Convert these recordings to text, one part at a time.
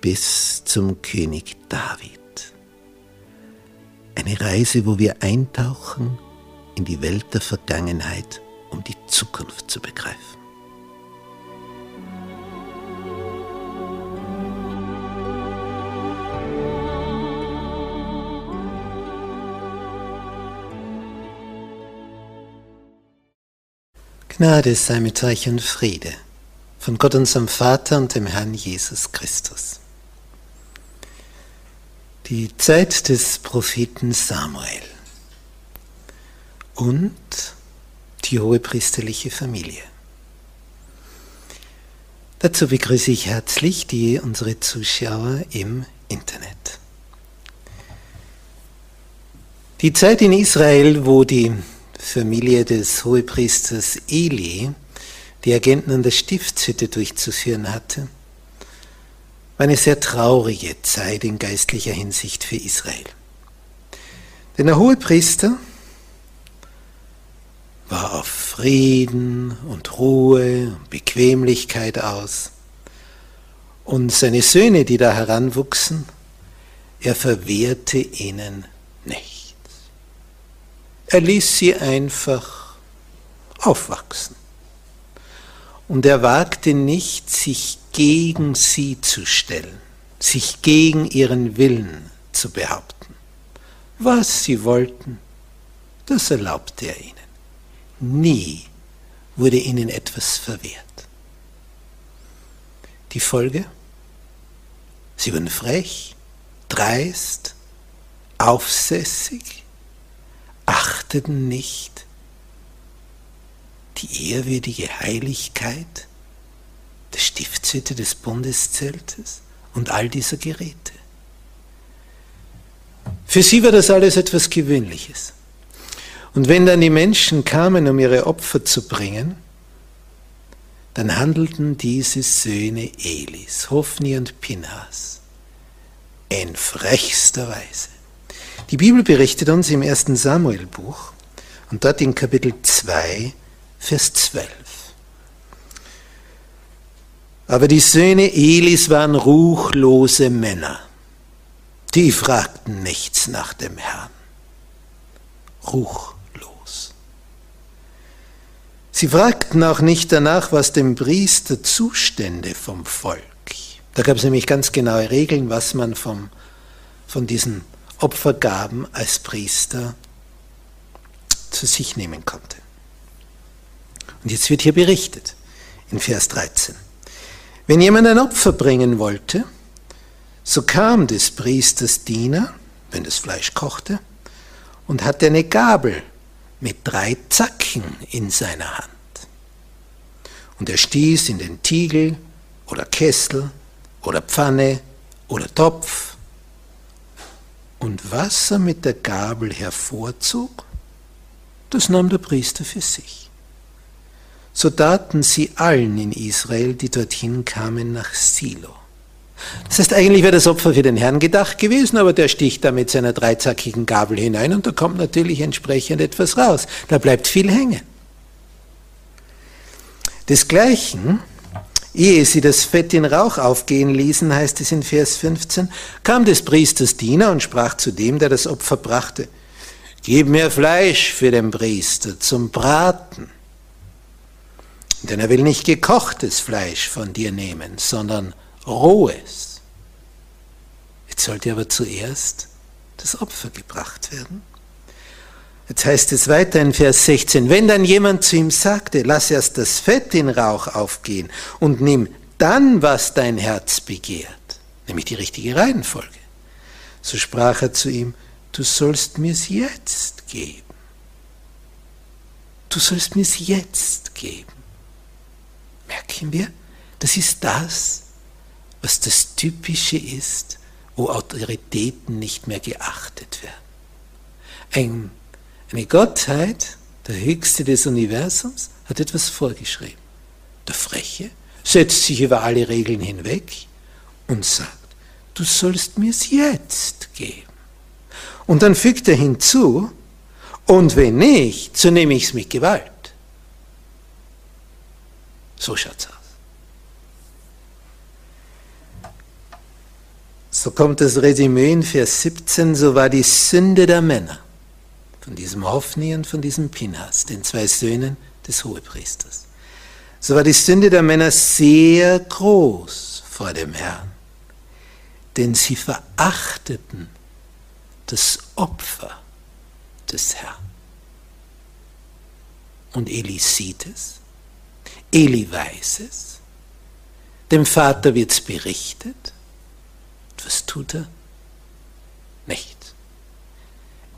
bis zum König David. Eine Reise, wo wir eintauchen in die Welt der Vergangenheit, um die Zukunft zu begreifen. Gnade sei mit euch und Friede von Gott unserem Vater und dem Herrn Jesus Christus die Zeit des Propheten Samuel und die hohepriesterliche Familie. Dazu begrüße ich herzlich die, unsere Zuschauer im Internet. Die Zeit in Israel, wo die Familie des Hohepriesters Eli die Agenten an der Stiftshütte durchzuführen hatte, eine sehr traurige Zeit in geistlicher Hinsicht für Israel. Denn der Hohepriester war auf Frieden und Ruhe und Bequemlichkeit aus. Und seine Söhne, die da heranwuchsen, er verwehrte ihnen nichts. Er ließ sie einfach aufwachsen. Und er wagte nicht, sich gegen sie zu stellen, sich gegen ihren Willen zu behaupten. Was sie wollten, das erlaubte er ihnen. Nie wurde ihnen etwas verwehrt. Die Folge? Sie wurden frech, dreist, aufsässig, achteten nicht die ehrwürdige Heiligkeit der Stiftshütte des Bundeszeltes und all dieser Geräte. Für sie war das alles etwas Gewöhnliches. Und wenn dann die Menschen kamen, um ihre Opfer zu bringen, dann handelten diese Söhne Elis, Hophni und Pinhas, in frechster Weise. Die Bibel berichtet uns im ersten Samuel-Buch und dort in Kapitel 2, Vers 12. Aber die Söhne Elis waren ruchlose Männer. Die fragten nichts nach dem Herrn. Ruchlos. Sie fragten auch nicht danach, was dem Priester zustände vom Volk. Da gab es nämlich ganz genaue Regeln, was man vom, von diesen Opfergaben als Priester zu sich nehmen konnte. Und jetzt wird hier berichtet in Vers 13. Wenn jemand ein Opfer bringen wollte, so kam des Priesters Diener, wenn das Fleisch kochte, und hatte eine Gabel mit drei Zacken in seiner Hand. Und er stieß in den Tiegel oder Kessel oder Pfanne oder Topf. Und was er mit der Gabel hervorzog, das nahm der Priester für sich so taten sie allen in Israel, die dorthin kamen, nach Silo. Das heißt, eigentlich wäre das Opfer für den Herrn gedacht gewesen, aber der sticht da mit seiner dreizackigen Gabel hinein und da kommt natürlich entsprechend etwas raus. Da bleibt viel hängen. Desgleichen, ehe sie das Fett in Rauch aufgehen ließen, heißt es in Vers 15, kam des Priesters Diener und sprach zu dem, der das Opfer brachte, Gib mir Fleisch für den Priester zum Braten denn er will nicht gekochtes Fleisch von dir nehmen, sondern rohes. Jetzt sollte aber zuerst das Opfer gebracht werden. Jetzt heißt es weiter in Vers 16, wenn dann jemand zu ihm sagte, lass erst das Fett in Rauch aufgehen und nimm dann, was dein Herz begehrt, nämlich die richtige Reihenfolge, so sprach er zu ihm, du sollst mir's jetzt geben. Du sollst mir's jetzt geben. Merken wir, das ist das, was das Typische ist, wo Autoritäten nicht mehr geachtet werden. Ein eine Gottheit, der Höchste des Universums, hat etwas vorgeschrieben. Der Freche setzt sich über alle Regeln hinweg und sagt, du sollst mir es jetzt geben. Und dann fügt er hinzu, und wenn nicht, so nehme ich es mit Gewalt. So schaut's aus. So kommt das Resümee in Vers 17, so war die Sünde der Männer von diesem Hophni und von diesem Pinhas, den zwei Söhnen des Hohepriesters. So war die Sünde der Männer sehr groß vor dem Herrn, denn sie verachteten das Opfer des Herrn. Und Eli sieht es, Eli weiß es, dem Vater wird es berichtet. Und was tut er? Nichts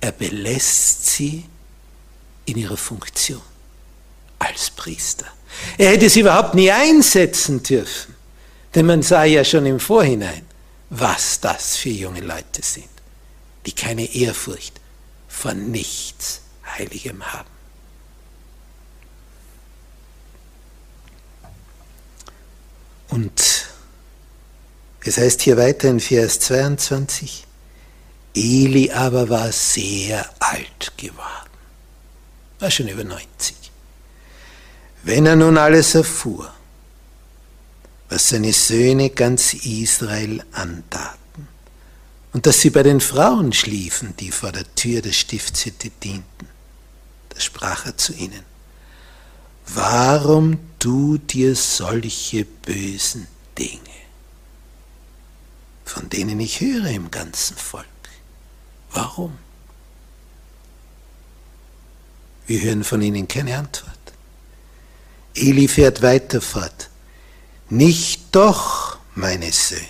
er belässt sie in ihrer Funktion als Priester. Er hätte sie überhaupt nie einsetzen dürfen, denn man sah ja schon im Vorhinein, was das für junge Leute sind, die keine Ehrfurcht vor nichts Heiligem haben. Und es heißt hier weiter in Vers 22, Eli aber war sehr alt geworden, war schon über 90. Wenn er nun alles erfuhr, was seine Söhne ganz Israel antaten, und dass sie bei den Frauen schliefen, die vor der Tür der Stiftshütte dienten, da sprach er zu ihnen, warum du dir solche bösen Dinge, von denen ich höre im ganzen Volk? Warum? Wir hören von ihnen keine Antwort. Eli fährt weiter fort. Nicht doch, meine Söhne.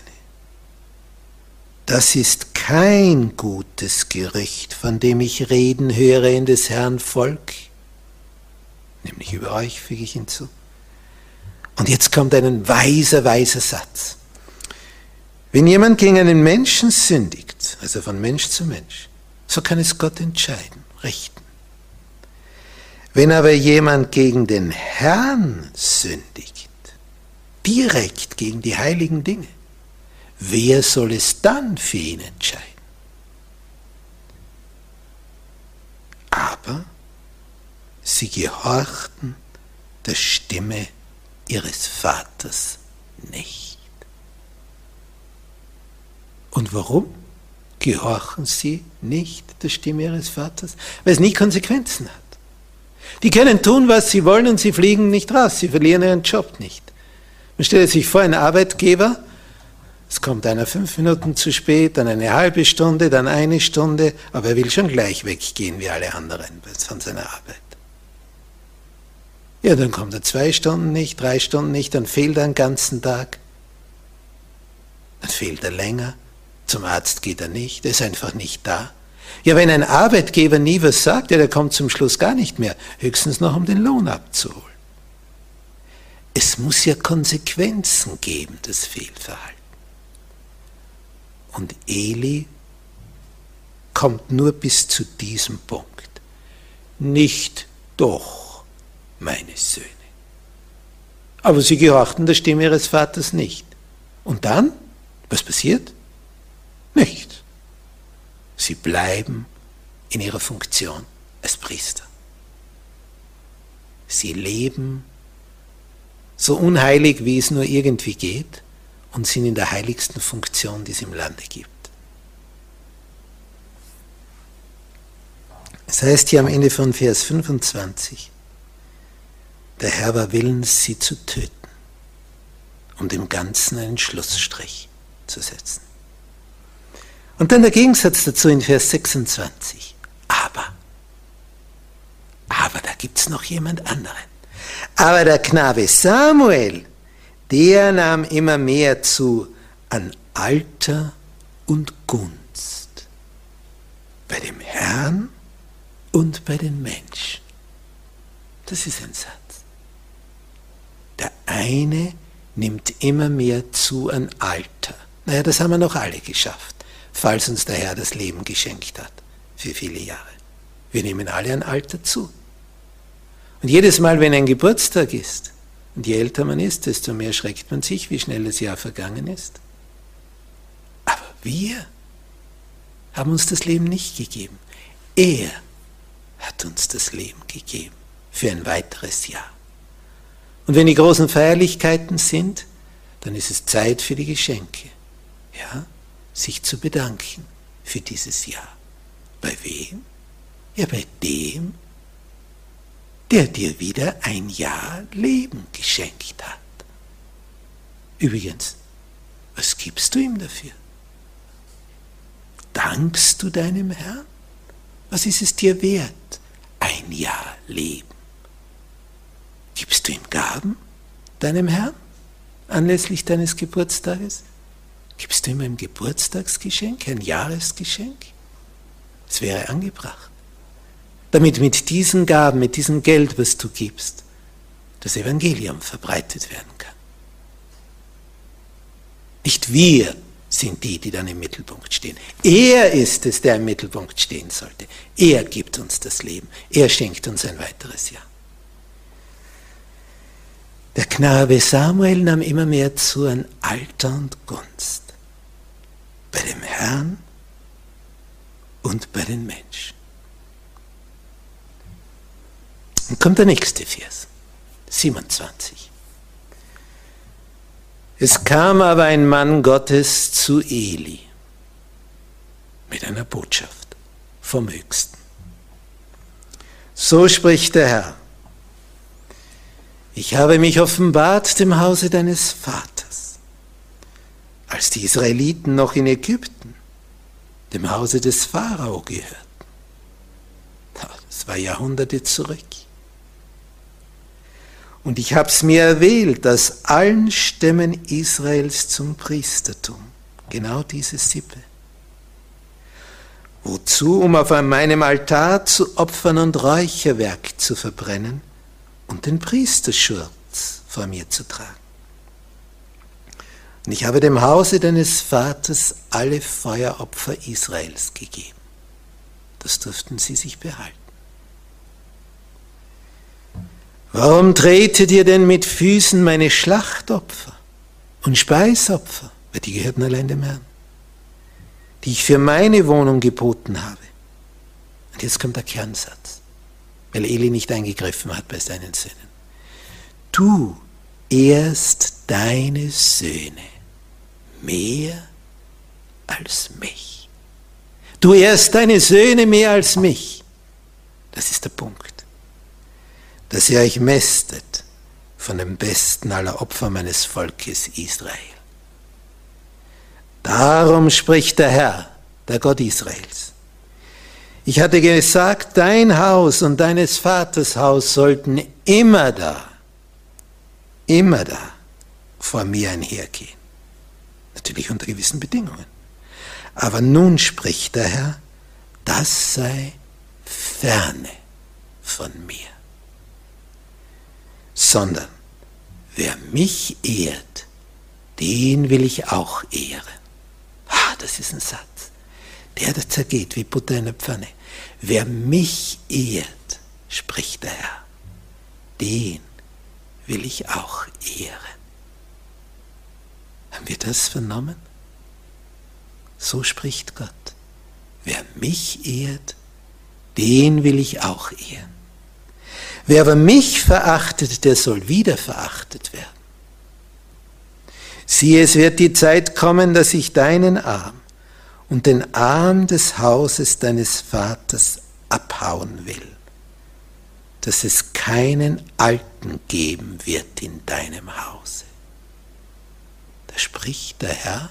Das ist kein gutes Gerücht, von dem ich reden höre in des Herrn Volk. Nämlich über euch, füge ich hinzu. Und jetzt kommt ein weiser, weiser Satz. Wenn jemand gegen einen Menschen sündigt, also von Mensch zu Mensch, so kann es Gott entscheiden, richten. Wenn aber jemand gegen den Herrn sündigt, direkt gegen die heiligen Dinge, wer soll es dann für ihn entscheiden? Aber sie gehorchten der Stimme ihres Vaters nicht. Und warum gehorchen sie nicht der Stimme ihres Vaters? Weil es nie Konsequenzen hat. Die können tun, was sie wollen und sie fliegen nicht raus. Sie verlieren ihren Job nicht. Man stellt sich vor, ein Arbeitgeber, es kommt einer fünf Minuten zu spät, dann eine halbe Stunde, dann eine Stunde, aber er will schon gleich weggehen wie alle anderen von seiner Arbeit. Ja, dann kommt er zwei Stunden nicht, drei Stunden nicht, dann fehlt er einen ganzen Tag, dann fehlt er länger. Zum Arzt geht er nicht, er ist einfach nicht da. Ja, wenn ein Arbeitgeber nie was sagt, ja, der kommt zum Schluss gar nicht mehr, höchstens noch um den Lohn abzuholen. Es muss ja Konsequenzen geben, das Fehlverhalten. Und Eli kommt nur bis zu diesem Punkt. Nicht doch, meine Söhne. Aber sie gehorchten der Stimme ihres Vaters nicht. Und dann, was passiert? Nicht. Sie bleiben in ihrer Funktion als Priester. Sie leben so unheilig, wie es nur irgendwie geht und sind in der heiligsten Funktion, die es im Lande gibt. Es heißt hier am Ende von Vers 25, der Herr war willens, sie zu töten, um dem Ganzen einen Schlussstrich zu setzen. Und dann der Gegensatz dazu in Vers 26. Aber, aber da gibt es noch jemand anderen. Aber der Knabe Samuel, der nahm immer mehr zu an Alter und Gunst bei dem Herrn und bei den Menschen. Das ist ein Satz. Der eine nimmt immer mehr zu an Alter. Naja, das haben wir noch alle geschafft, falls uns der Herr das Leben geschenkt hat, für viele Jahre. Wir nehmen alle an Alter zu. Und jedes Mal, wenn ein Geburtstag ist, und je älter man ist, desto mehr schreckt man sich, wie schnell das Jahr vergangen ist. Aber wir haben uns das Leben nicht gegeben. Er hat uns das Leben gegeben für ein weiteres Jahr. Und wenn die großen Feierlichkeiten sind, dann ist es Zeit für die Geschenke. Ja, sich zu bedanken für dieses Jahr. Bei wem? Ja, bei dem, der dir wieder ein Jahr Leben geschenkt hat. Übrigens, was gibst du ihm dafür? Dankst du deinem Herrn? Was ist es dir wert, ein Jahr Leben? Gibst du ihm Gaben, deinem Herrn, anlässlich deines Geburtstages? Gibst du ihm ein Geburtstagsgeschenk, ein Jahresgeschenk? Es wäre angebracht damit mit diesen Gaben, mit diesem Geld, was du gibst, das Evangelium verbreitet werden kann. Nicht wir sind die, die dann im Mittelpunkt stehen. Er ist es, der im Mittelpunkt stehen sollte. Er gibt uns das Leben. Er schenkt uns ein weiteres Jahr. Der Knabe Samuel nahm immer mehr zu an Alter und Gunst. Bei dem Herrn und bei den Menschen. Dann kommt der nächste Vers, 27. Es kam aber ein Mann Gottes zu Eli mit einer Botschaft vom Höchsten. So spricht der Herr. Ich habe mich offenbart dem Hause deines Vaters, als die Israeliten noch in Ägypten, dem Hause des Pharao gehörten. Das war Jahrhunderte zurück. Und ich habe es mir erwählt, dass allen Stämmen Israels zum Priestertum, genau diese Sippe. Wozu? Um auf meinem Altar zu opfern und Räucherwerk zu verbrennen und den Priesterschurz vor mir zu tragen. Und ich habe dem Hause deines Vaters alle Feueropfer Israels gegeben. Das durften sie sich behalten. Warum tretet ihr denn mit Füßen meine Schlachtopfer und Speisopfer, weil die gehörten allein dem Herrn, die ich für meine Wohnung geboten habe? Und jetzt kommt der Kernsatz, weil Eli nicht eingegriffen hat bei seinen Söhnen. Du ehrst deine Söhne mehr als mich. Du ehrst deine Söhne mehr als mich. Das ist der Punkt dass ihr euch mästet von dem besten aller Opfer meines Volkes Israel. Darum spricht der Herr, der Gott Israels. Ich hatte gesagt, dein Haus und deines Vaters Haus sollten immer da, immer da vor mir einhergehen. Natürlich unter gewissen Bedingungen. Aber nun spricht der Herr, das sei ferne von mir sondern wer mich ehrt, den will ich auch ehren. Ah, das ist ein Satz. Der, der zergeht wie Butter in der Pfanne. Wer mich ehrt, spricht der Herr, den will ich auch ehren. Haben wir das vernommen? So spricht Gott. Wer mich ehrt, den will ich auch ehren. Wer aber mich verachtet, der soll wieder verachtet werden. Siehe, es wird die Zeit kommen, dass ich deinen Arm und den Arm des Hauses deines Vaters abhauen will, dass es keinen Alten geben wird in deinem Hause. Da spricht der Herr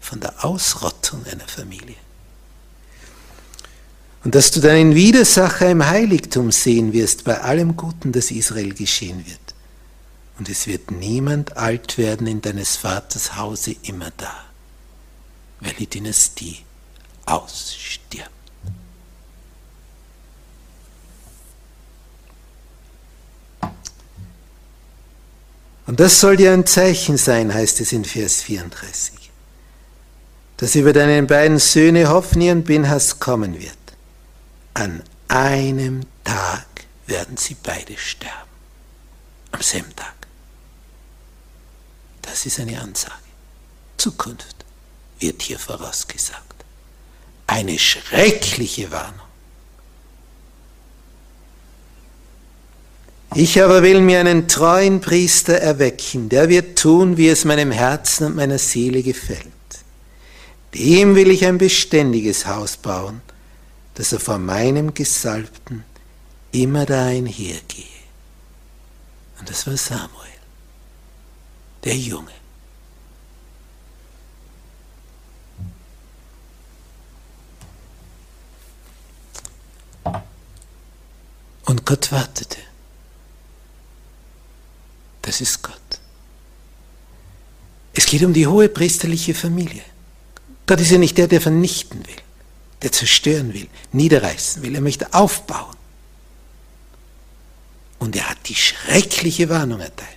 von der Ausrottung einer Familie. Und dass du deinen Widersacher im Heiligtum sehen wirst bei allem Guten, das Israel geschehen wird. Und es wird niemand alt werden in deines Vaters Hause immer da, weil die Dynastie ausstirbt. Und das soll dir ein Zeichen sein, heißt es in Vers 34, dass über deinen beiden Söhne Hophni und Binhas kommen wird. An einem Tag werden sie beide sterben. Am selben Tag. Das ist eine Ansage. Zukunft wird hier vorausgesagt. Eine schreckliche Warnung. Ich aber will mir einen treuen Priester erwecken, der wird tun, wie es meinem Herzen und meiner Seele gefällt. Dem will ich ein beständiges Haus bauen, dass er vor meinem Gesalbten immer da einhergehe. Und das war Samuel, der Junge. Und Gott wartete. Das ist Gott. Es geht um die hohe priesterliche Familie. Gott ist ja nicht der, der vernichten will, der zerstören will, niederreißen will. Er möchte aufbauen. Und er hat die schreckliche Warnung erteilt.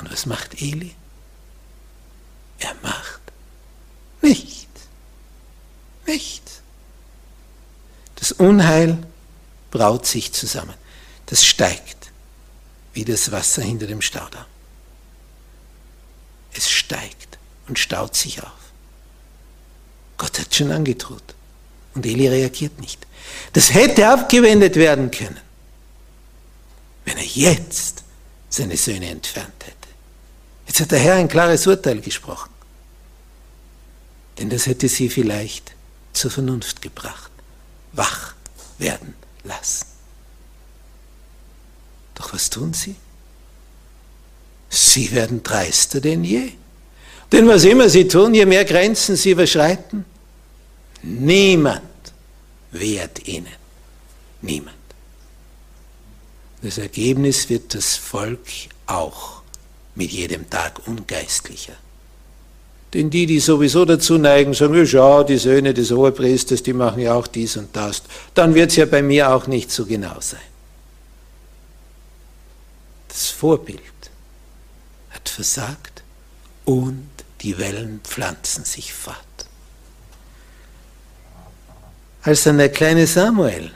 Und was macht Eli? Er macht nichts. Nichts. Das Unheil braut sich zusammen. Das steigt wie das Wasser hinter dem Staudamm. Es steigt und staut sich auf. Gott hat schon angedroht und Eli reagiert nicht. Das hätte abgewendet werden können, wenn er jetzt seine Söhne entfernt hätte. Jetzt hat der Herr ein klares Urteil gesprochen. Denn das hätte sie vielleicht zur Vernunft gebracht, wach werden lassen. Doch was tun sie? Sie werden dreister denn je. Denn was immer sie tun, je mehr Grenzen sie überschreiten, niemand wehrt ihnen. Niemand. Das Ergebnis wird das Volk auch mit jedem Tag ungeistlicher. Denn die, die sowieso dazu neigen, sagen, ja, die Söhne des Hohepriesters, die machen ja auch dies und das, dann wird es ja bei mir auch nicht so genau sein. Das Vorbild hat versagt und die Wellen pflanzen sich fort. Als dann der kleine Samuel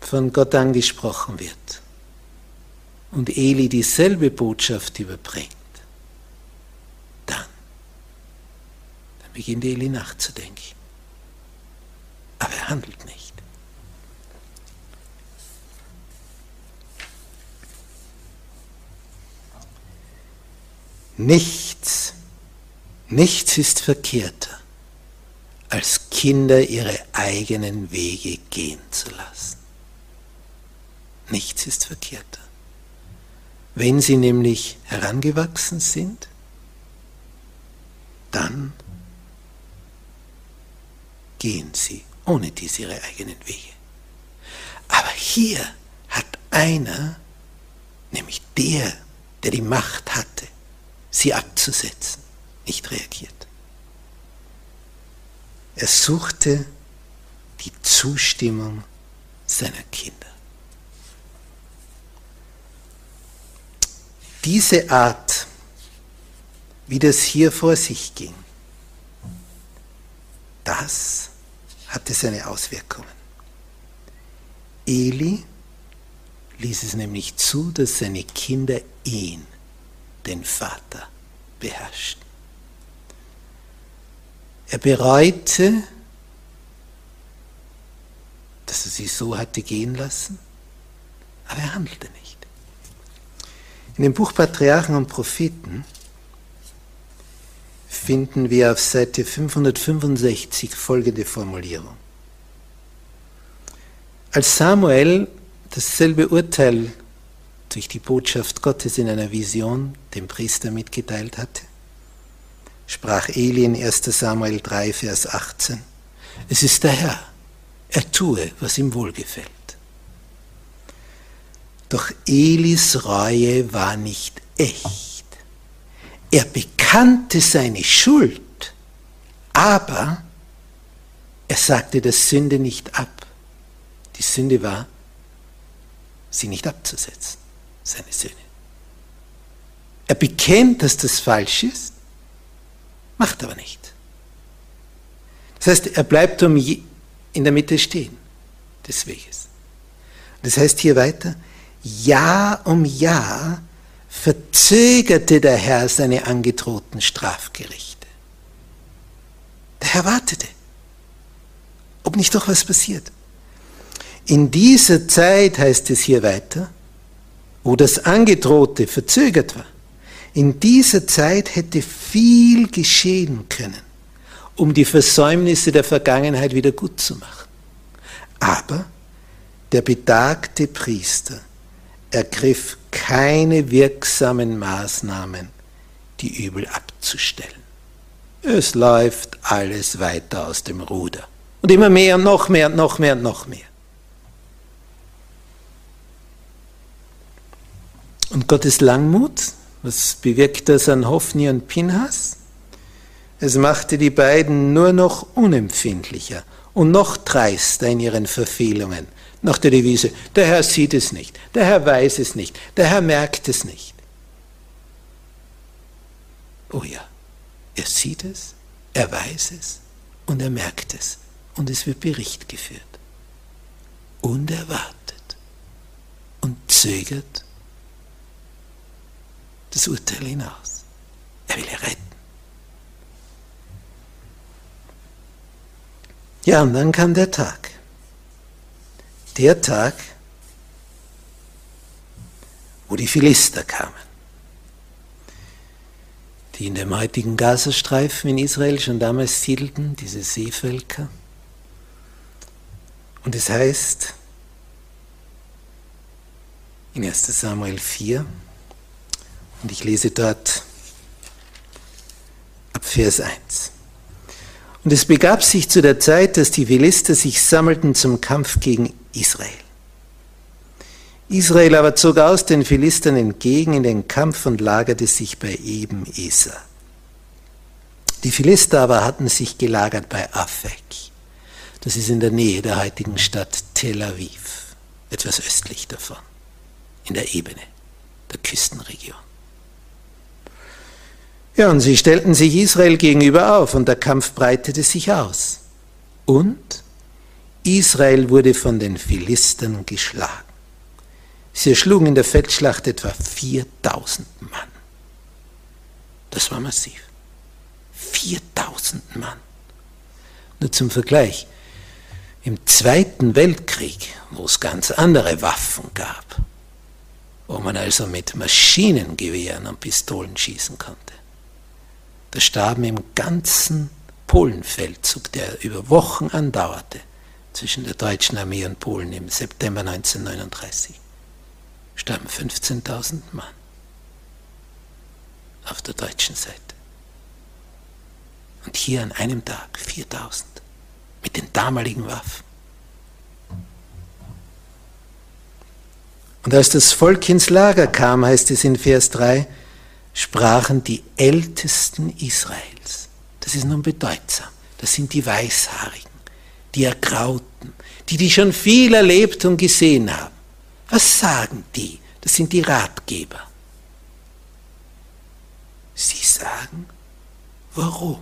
von Gott angesprochen wird und Eli dieselbe Botschaft überbringt, dann, dann beginnt Eli nachzudenken. Aber er handelt nicht. Nichts, nichts ist verkehrter, als Kinder ihre eigenen Wege gehen zu lassen. Nichts ist verkehrter. Wenn sie nämlich herangewachsen sind, dann gehen sie ohne dies ihre eigenen Wege. Aber hier hat einer, nämlich der, der die Macht hatte, sie abzusetzen, nicht reagiert. Er suchte die Zustimmung seiner Kinder. Diese Art, wie das hier vor sich ging, das hatte seine Auswirkungen. Eli ließ es nämlich zu, dass seine Kinder ihn den Vater beherrscht. Er bereute, dass er sie so hatte gehen lassen, aber er handelte nicht. In dem Buch Patriarchen und Propheten finden wir auf Seite 565 folgende Formulierung. Als Samuel dasselbe Urteil durch die Botschaft Gottes in einer Vision dem Priester mitgeteilt hatte? Sprach Eli in 1 Samuel 3, Vers 18. Es ist der Herr, er tue, was ihm wohlgefällt. Doch Elis Reue war nicht echt. Er bekannte seine Schuld, aber er sagte der Sünde nicht ab. Die Sünde war, sie nicht abzusetzen, seine Söhne. Er bekennt, dass das falsch ist, macht aber nicht. Das heißt, er bleibt um in der Mitte stehen des Weges. Das heißt hier weiter, Jahr um Jahr verzögerte der Herr seine angedrohten Strafgerichte. Der Herr wartete, ob nicht doch was passiert. In dieser Zeit, heißt es hier weiter, wo das Angedrohte verzögert war, in dieser Zeit hätte viel geschehen können, um die Versäumnisse der Vergangenheit wieder gut zu machen. Aber der betagte Priester ergriff keine wirksamen Maßnahmen, die Übel abzustellen. Es läuft alles weiter aus dem Ruder. Und immer mehr und noch mehr und noch mehr und noch mehr. Und Gottes Langmut, was bewirkt das an Hophni und Pinhas? Es machte die beiden nur noch unempfindlicher und noch dreister in ihren Verfehlungen, nach der Devise, der Herr sieht es nicht, der Herr weiß es nicht, der Herr merkt es nicht. Oh ja, er sieht es, er weiß es und er merkt es und es wird Bericht geführt. Und er wartet und zögert das Urteil hinaus. Er will retten. Ja, und dann kam der Tag. Der Tag, wo die Philister kamen, die in dem heutigen Gazastreifen in Israel schon damals siedelten, diese Seevölker. Und es heißt in 1 Samuel 4, und ich lese dort ab Vers 1. Und es begab sich zu der Zeit, dass die Philister sich sammelten zum Kampf gegen Israel. Israel aber zog aus den Philistern entgegen in den Kampf und lagerte sich bei Eben Eser. Die Philister aber hatten sich gelagert bei Afek. Das ist in der Nähe der heutigen Stadt Tel Aviv, etwas östlich davon, in der Ebene der Küstenregion. Ja, und sie stellten sich Israel gegenüber auf und der Kampf breitete sich aus. Und Israel wurde von den Philistern geschlagen. Sie erschlugen in der Feldschlacht etwa 4000 Mann. Das war massiv. 4000 Mann. Nur zum Vergleich. Im Zweiten Weltkrieg, wo es ganz andere Waffen gab, wo man also mit Maschinengewehren und Pistolen schießen konnte, starben im ganzen Polenfeldzug, der über Wochen andauerte, zwischen der deutschen Armee und Polen im September 1939, starben 15.000 Mann auf der deutschen Seite. Und hier an einem Tag 4.000 mit den damaligen Waffen. Und als das Volk ins Lager kam, heißt es in Vers 3, sprachen die Ältesten Israels. Das ist nun bedeutsam. Das sind die Weißhaarigen, die Ergrauten, die, die schon viel erlebt und gesehen haben. Was sagen die? Das sind die Ratgeber. Sie sagen, warum?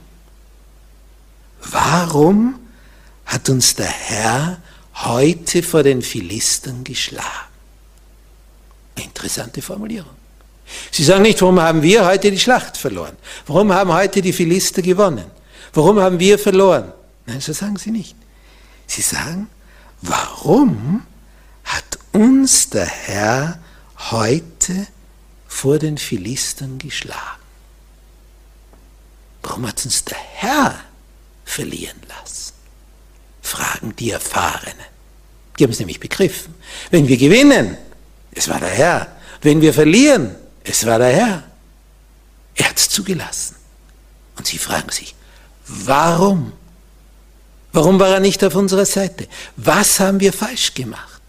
Warum hat uns der Herr heute vor den Philistern geschlagen? Interessante Formulierung. Sie sagen nicht, warum haben wir heute die Schlacht verloren? Warum haben heute die Philister gewonnen? Warum haben wir verloren? Nein, so sagen sie nicht. Sie sagen, warum hat uns der Herr heute vor den Philistern geschlagen? Warum hat uns der Herr verlieren lassen? Fragen die Erfahrenen. Die haben es nämlich begriffen. Wenn wir gewinnen, es war der Herr, Wenn wir verlieren, es war der Herr. Er hat es zugelassen. Und sie fragen sich, warum? Warum war er nicht auf unserer Seite? Was haben wir falsch gemacht?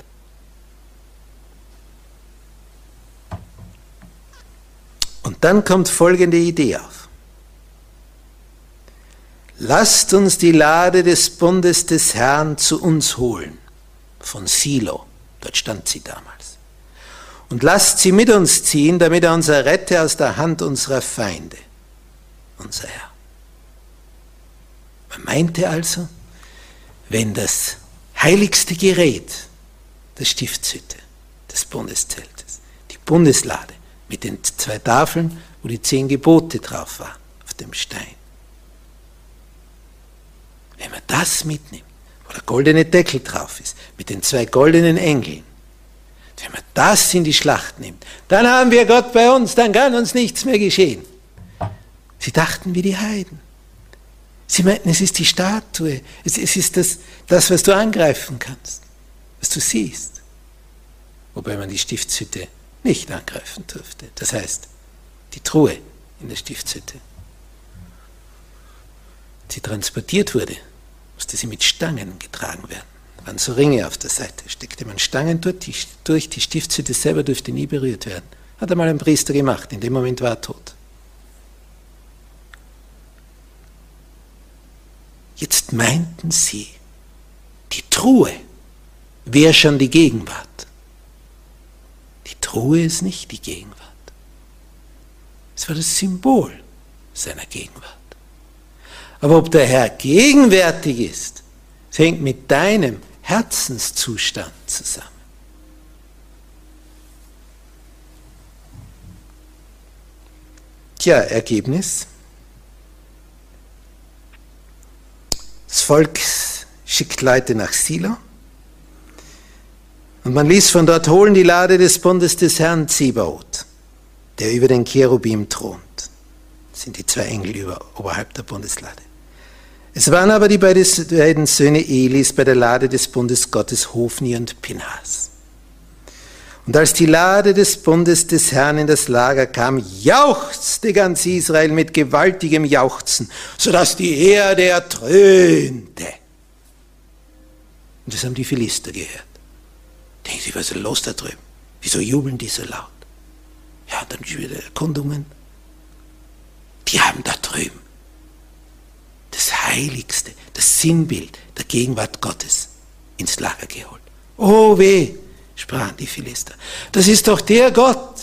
Und dann kommt folgende Idee auf. Lasst uns die Lade des Bundes des Herrn zu uns holen, von Silo, dort stand sie damals. Und lasst sie mit uns ziehen, damit er uns errette aus der Hand unserer Feinde, unser Herr. Man meinte also, wenn das heiligste Gerät der Stiftshütte, des Bundeszeltes, die Bundeslade, mit den zwei Tafeln, wo die zehn Gebote drauf waren, auf dem Stein. Wenn man das mitnimmt, wo der goldene Deckel drauf ist, mit den zwei goldenen Engeln, wenn man das in die Schlacht nimmt, dann haben wir Gott bei uns, dann kann uns nichts mehr geschehen. Sie dachten wie die Heiden. Sie meinten, es ist die Statue, es, es ist das, das, was du angreifen kannst, was du siehst. Wobei man die Stiftshütte nicht angreifen durfte. Das heißt, die Truhe in der Stiftshütte. Sie transportiert wurde, musste sie mit Stangen getragen werden. Waren so Ringe auf der Seite, steckte man Stangen durch, die, durch die Stiftshütte selber durfte nie berührt werden. Hat einmal ein Priester gemacht, in dem Moment war er tot. Jetzt meinten sie, die Truhe wäre schon die Gegenwart. Die Truhe ist nicht die Gegenwart. Es war das Symbol seiner Gegenwart. Aber ob der Herr gegenwärtig ist, es hängt mit deinem Herzenszustand zusammen. Tja, Ergebnis. Das Volk schickt Leute nach Silo und man ließ von dort holen die Lade des Bundes des Herrn Zebaoth, der über den Cherubim thront. Das sind die zwei Engel über, oberhalb der Bundeslade. Es waren aber die beiden Söhne Elis bei der Lade des Bundes Gottes Hofni und Pinhas. Und als die Lade des Bundes des Herrn in das Lager kam, jauchzte ganz Israel mit gewaltigem Jauchzen, sodass die Erde ertrönte. Und das haben die Philister gehört. Denken Sie, was ist los da drüben? Wieso jubeln die so laut? Ja, dann wieder Erkundungen. Die haben da drüben das Heiligste, das Sinnbild der Gegenwart Gottes ins Lager geholt. Oh weh, sprachen die Philister. Das ist doch der Gott,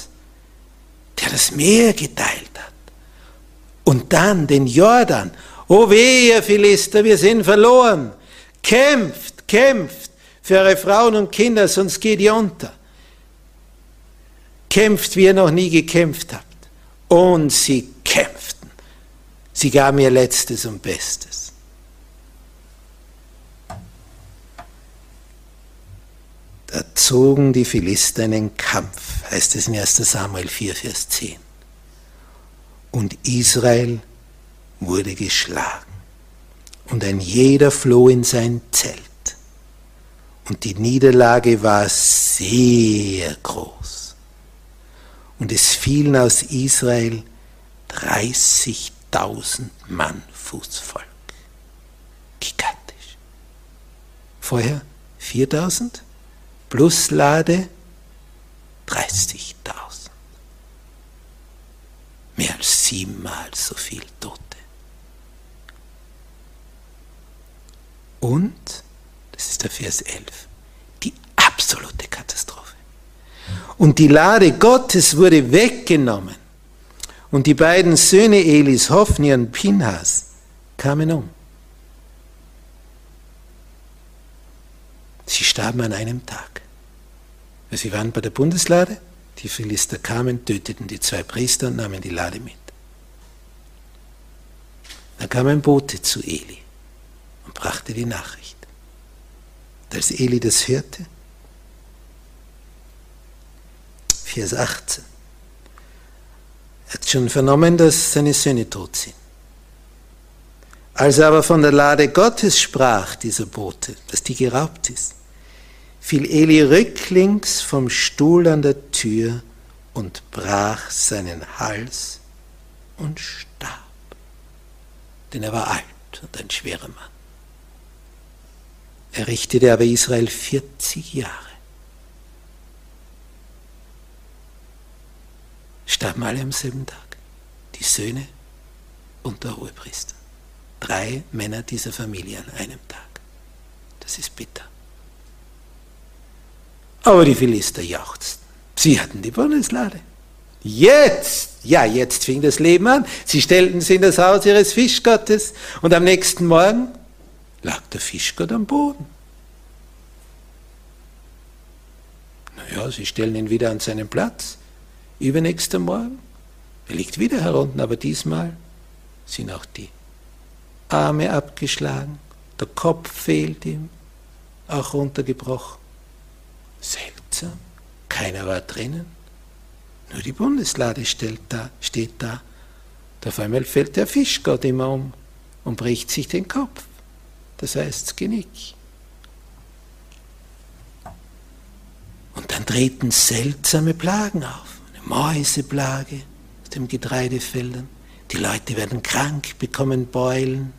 der das Meer geteilt hat. Und dann den Jordan. Oh weh, ihr Philister, wir sind verloren. Kämpft, kämpft für eure Frauen und Kinder, sonst geht ihr unter. Kämpft, wie ihr noch nie gekämpft habt. Und sie kämpften. Sie gaben ihr Letztes und Bestes. Da zogen die Philister einen Kampf, heißt es in 1 Samuel 4, Vers 10. Und Israel wurde geschlagen. Und ein jeder floh in sein Zelt. Und die Niederlage war sehr groß. Und es fielen aus Israel 30.000 Mann Fußvolk. Gigantisch. Vorher 4.000 plus Lade 30.000. Mehr als siebenmal so viel Tote. Und das ist der Vers 11. Die absolute Katastrophe. Und die Lade Gottes wurde weggenommen. Und die beiden Söhne Elis, Hophni und Pinhas, kamen um. Sie starben an einem Tag. Sie waren bei der Bundeslade, die Philister kamen, töteten die zwei Priester und nahmen die Lade mit. Dann kam ein Bote zu Eli und brachte die Nachricht als Eli das hörte. Vers 18. Hat schon vernommen, dass seine Söhne tot sind. Als er aber von der Lade Gottes sprach, dieser Bote, dass die geraubt ist, fiel Eli rücklings vom Stuhl an der Tür und brach seinen Hals und starb. Denn er war alt und ein schwerer Mann. Er richtete aber Israel 40 Jahre. Starben alle am selben Tag. Die Söhne und der Hohepriester. Drei Männer dieser Familie an einem Tag. Das ist bitter. Aber die Philister jauchzten. Sie hatten die Bundeslade. Jetzt, ja, jetzt fing das Leben an. Sie stellten sie in das Haus ihres Fischgottes und am nächsten Morgen lag der Fischgott am Boden. Naja, sie stellen ihn wieder an seinen Platz. Übernächster Morgen, er liegt wieder herunten, aber diesmal sind auch die Arme abgeschlagen, der Kopf fehlt ihm, auch runtergebrochen. Seltsam, keiner war drinnen, nur die Bundeslade da, steht da. Auf einmal fällt der Fischgott immer um und bricht sich den Kopf, das heißt Genick. Und dann treten seltsame Plagen auf, Mäuseplage aus den Getreidefeldern. Die Leute werden krank, bekommen Beulen.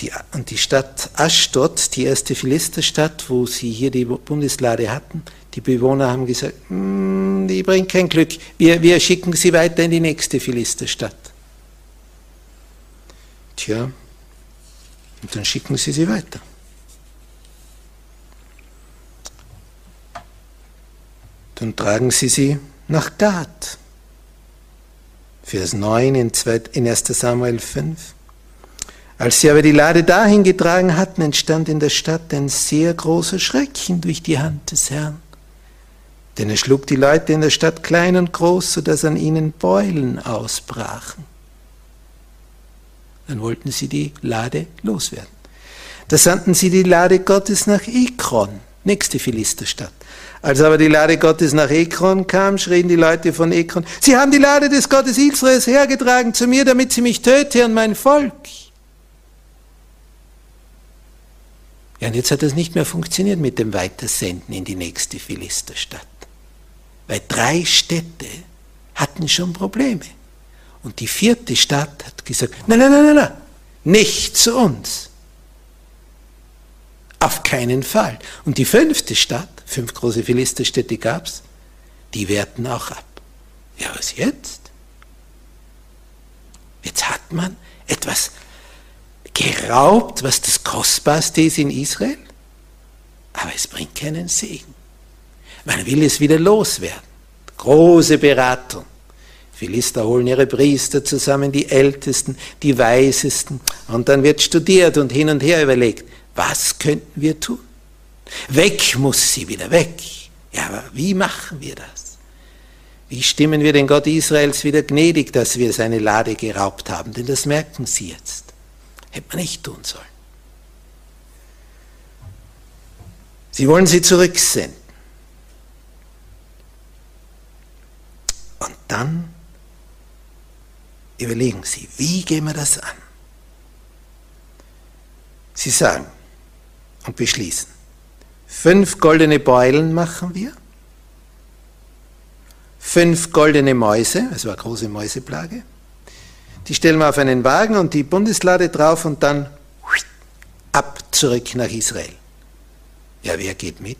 Die, und die Stadt Aschdod, die erste Philisterstadt, wo sie hier die Bundeslade hatten, die Bewohner haben gesagt, hm, die bringt kein Glück, wir, wir schicken sie weiter in die nächste Philisterstadt. Tja, und dann schicken sie sie weiter. Dann tragen sie sie nach Gad. Vers 9 in 1 Samuel 5. Als sie aber die Lade dahin getragen hatten, entstand in der Stadt ein sehr großer Schrecken durch die Hand des Herrn. Denn er schlug die Leute in der Stadt klein und groß, sodass an ihnen Beulen ausbrachen. Dann wollten sie die Lade loswerden. Da sandten sie die Lade Gottes nach Ekron, nächste Philisterstadt. Als aber die Lade Gottes nach Ekron kam, schrien die Leute von Ekron, Sie haben die Lade des Gottes Israels hergetragen zu mir, damit sie mich töte und mein Volk. Ja, und jetzt hat es nicht mehr funktioniert mit dem Weitersenden in die nächste Philisterstadt. Weil drei Städte hatten schon Probleme. Und die vierte Stadt hat gesagt, nein, nein, nein, nein, nein, nicht zu uns. Auf keinen Fall. Und die fünfte Stadt, fünf große Philisterstädte gab es, die wehrten auch ab. Ja, was jetzt? Jetzt hat man etwas geraubt, was das Kostbarste ist in Israel, aber es bringt keinen Segen. Man will es wieder loswerden. Große Beratung. Philister holen ihre Priester zusammen, die Ältesten, die Weisesten, und dann wird studiert und hin und her überlegt, was könnten wir tun? Weg muss sie wieder weg. Ja, aber wie machen wir das? Wie stimmen wir den Gott Israels wieder gnädig, dass wir seine Lade geraubt haben? Denn das merken sie jetzt. Hätte man nicht tun sollen. Sie wollen sie zurücksenden. Und dann überlegen sie, wie gehen wir das an? Sie sagen und beschließen, fünf goldene Beulen machen wir, fünf goldene Mäuse, es war große Mäuseplage, die stellen wir auf einen Wagen und die Bundeslade drauf und dann ab zurück nach Israel. Ja, wer geht mit?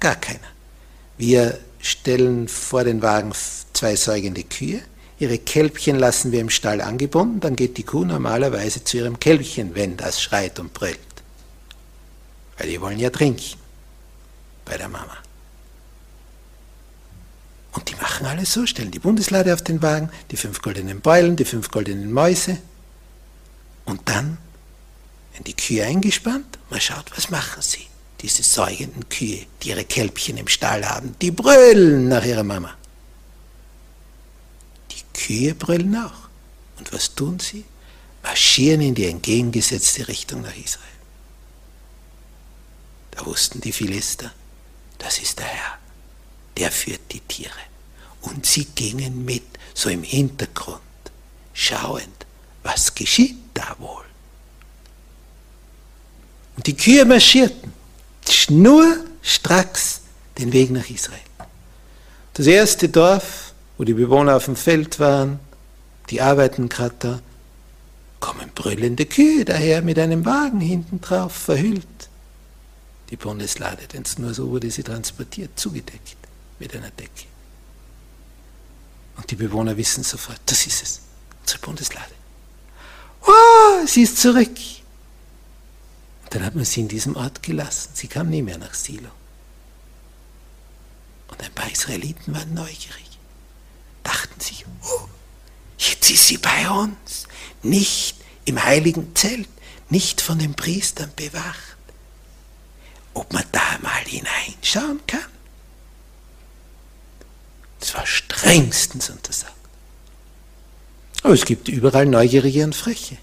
Gar keiner. Wir stellen vor den Wagen zwei säugende Kühe. Ihre Kälbchen lassen wir im Stall angebunden, dann geht die Kuh normalerweise zu ihrem Kälbchen, wenn das schreit und brüllt. Weil die wollen ja trinken bei der Mama. Und die machen alles so, stellen die Bundeslade auf den Wagen, die fünf goldenen Beulen, die fünf goldenen Mäuse. Und dann werden die Kühe eingespannt. Man schaut, was machen sie? Diese säugenden Kühe, die ihre Kälbchen im Stall haben, die brüllen nach ihrer Mama. Die Kühe brüllen auch. Und was tun sie? Marschieren in die entgegengesetzte Richtung nach Israel. Da wussten die Philister, das ist der Herr der führt die Tiere. Und sie gingen mit, so im Hintergrund, schauend, was geschieht da wohl. Und die Kühe marschierten schnurstracks den Weg nach Israel. Das erste Dorf, wo die Bewohner auf dem Feld waren, die arbeiten gerade da, kommen brüllende Kühe daher mit einem Wagen hinten drauf, verhüllt. Die Bundeslade, denn nur so wurde sie transportiert, zugedeckt mit einer Decke. Und die Bewohner wissen sofort, das ist es, unsere Bundeslade. Oh, sie ist zurück. Und dann hat man sie in diesem Ort gelassen. Sie kam nie mehr nach Silo. Und ein paar Israeliten waren neugierig, dachten sich, oh, jetzt ist sie bei uns, nicht im heiligen Zelt, nicht von den Priestern bewacht. Ob man da mal hineinschauen kann? Das war strengstens untersagt. Aber es gibt überall Neugierige und Freche.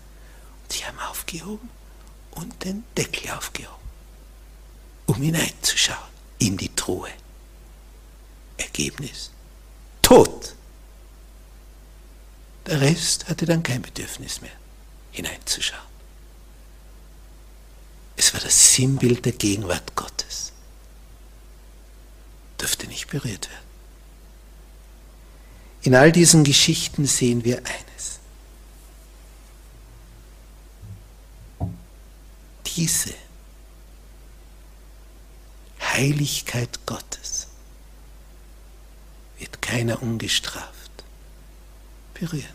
Und sie haben aufgehoben und den Deckel aufgehoben, um hineinzuschauen in die Truhe. Ergebnis. Tot. Der Rest hatte dann kein Bedürfnis mehr, hineinzuschauen. Es war das Sinnbild der Gegenwart Gottes. Dürfte nicht berührt werden. In all diesen Geschichten sehen wir eines. Diese Heiligkeit Gottes wird keiner ungestraft berühren.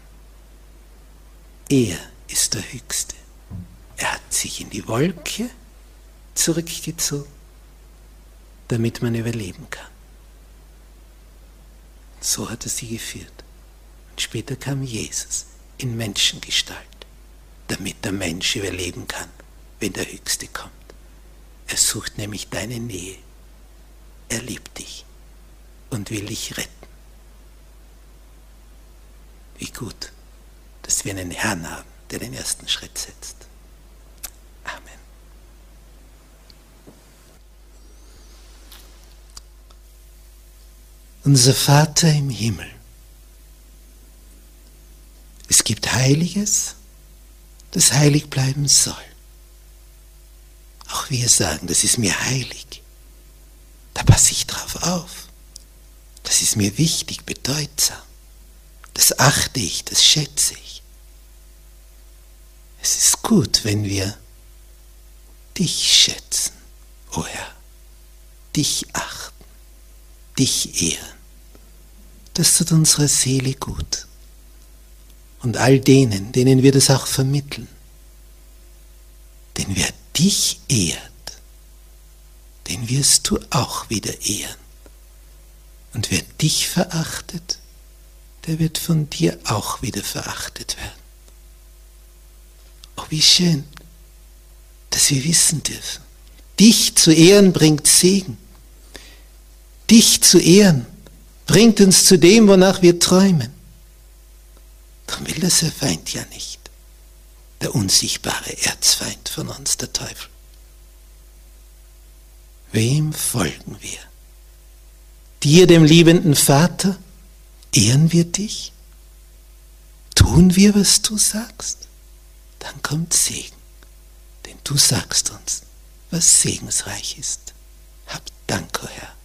Er ist der Höchste. Er hat sich in die Wolke zurückgezogen, damit man überleben kann. So hat er sie geführt. Und später kam Jesus in Menschengestalt, damit der Mensch überleben kann, wenn der Höchste kommt. Er sucht nämlich deine Nähe. Er liebt dich und will dich retten. Wie gut, dass wir einen Herrn haben, der den ersten Schritt setzt. Amen. Unser Vater im Himmel. Es gibt Heiliges, das heilig bleiben soll. Auch wir sagen, das ist mir heilig. Da passe ich drauf auf. Das ist mir wichtig, bedeutsam. Das achte ich, das schätze ich. Es ist gut, wenn wir dich schätzen, o oh Herr, dich achten, dich ehren. Das tut unserer Seele gut. Und all denen, denen wir das auch vermitteln. Denn wer dich ehrt, den wirst du auch wieder ehren. Und wer dich verachtet, der wird von dir auch wieder verachtet werden. Oh, wie schön, wir wissen dürfen. Dich zu ehren bringt Segen. Dich zu ehren bringt uns zu dem, wonach wir träumen. Darum will das der Feind ja nicht. Der unsichtbare Erzfeind von uns, der Teufel. Wem folgen wir? Dir, dem liebenden Vater? Ehren wir dich? Tun wir, was du sagst? Dann kommt Segen, Du sagst uns, was segensreich ist. Hab Dank, o oh Herr.